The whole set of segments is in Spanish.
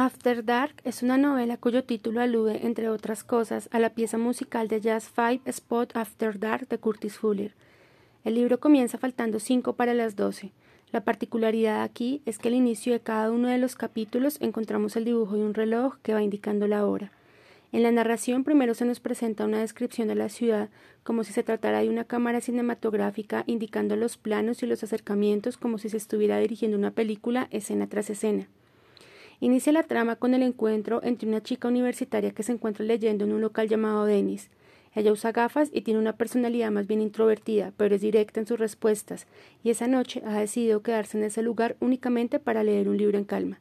After Dark es una novela cuyo título alude, entre otras cosas, a la pieza musical de jazz Five Spot After Dark de Curtis Fuller. El libro comienza faltando cinco para las doce. La particularidad aquí es que al inicio de cada uno de los capítulos encontramos el dibujo de un reloj que va indicando la hora. En la narración primero se nos presenta una descripción de la ciudad como si se tratara de una cámara cinematográfica indicando los planos y los acercamientos como si se estuviera dirigiendo una película escena tras escena. Inicia la trama con el encuentro entre una chica universitaria que se encuentra leyendo en un local llamado Denis. Ella usa gafas y tiene una personalidad más bien introvertida, pero es directa en sus respuestas, y esa noche ha decidido quedarse en ese lugar únicamente para leer un libro en calma.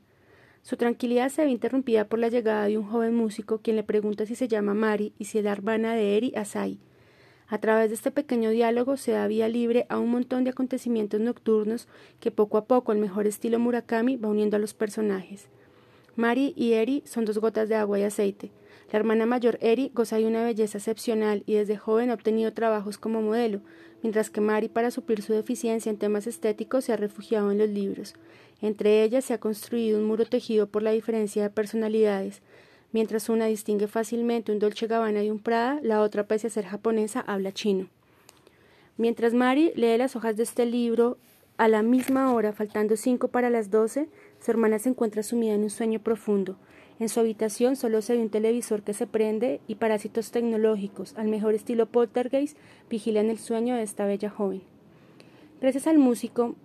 Su tranquilidad se ve interrumpida por la llegada de un joven músico quien le pregunta si se llama Mari y si es la hermana de Eri Asai. A través de este pequeño diálogo se da vía libre a un montón de acontecimientos nocturnos que poco a poco, el mejor estilo Murakami, va uniendo a los personajes. Mari y Eri son dos gotas de agua y aceite. La hermana mayor Eri goza de una belleza excepcional y desde joven ha obtenido trabajos como modelo, mientras que Mari, para suplir su deficiencia en temas estéticos, se ha refugiado en los libros. Entre ellas se ha construido un muro tejido por la diferencia de personalidades. Mientras una distingue fácilmente un Dolce Gabbana y un Prada, la otra, pese a ser japonesa, habla chino. Mientras Mari lee las hojas de este libro, a la misma hora, faltando cinco para las doce, su hermana se encuentra sumida en un sueño profundo. En su habitación solo se ve un televisor que se prende y parásitos tecnológicos, al mejor estilo poltergeist, vigilan el sueño de esta bella joven. Gracias al músico,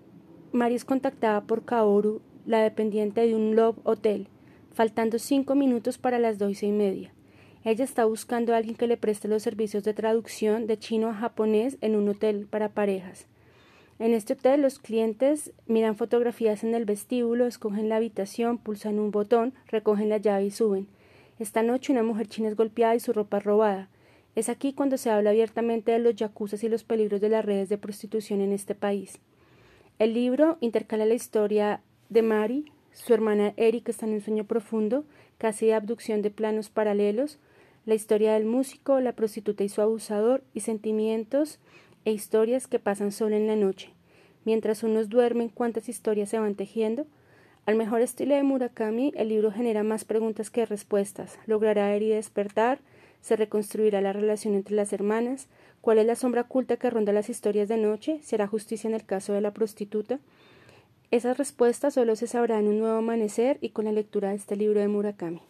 Mari es contactada por Kaoru, la dependiente de un Love Hotel, faltando cinco minutos para las doce y media. Ella está buscando a alguien que le preste los servicios de traducción de chino a japonés en un hotel para parejas. En este hotel los clientes miran fotografías en el vestíbulo, escogen la habitación, pulsan un botón, recogen la llave y suben. Esta noche una mujer china es golpeada y su ropa robada. Es aquí cuando se habla abiertamente de los yacuzas y los peligros de las redes de prostitución en este país. El libro intercala la historia de Mari, su hermana Eric está en un sueño profundo, casi de abducción de planos paralelos, la historia del músico, la prostituta y su abusador, y sentimientos e historias que pasan solo en la noche. Mientras unos duermen, cuántas historias se van tejiendo. Al mejor estilo de Murakami, el libro genera más preguntas que respuestas. ¿Logrará Eri despertar? ¿Se reconstruirá la relación entre las hermanas? ¿Cuál es la sombra oculta que ronda las historias de noche? ¿Será justicia en el caso de la prostituta? Esas respuestas solo se sabrán en un nuevo amanecer y con la lectura de este libro de Murakami.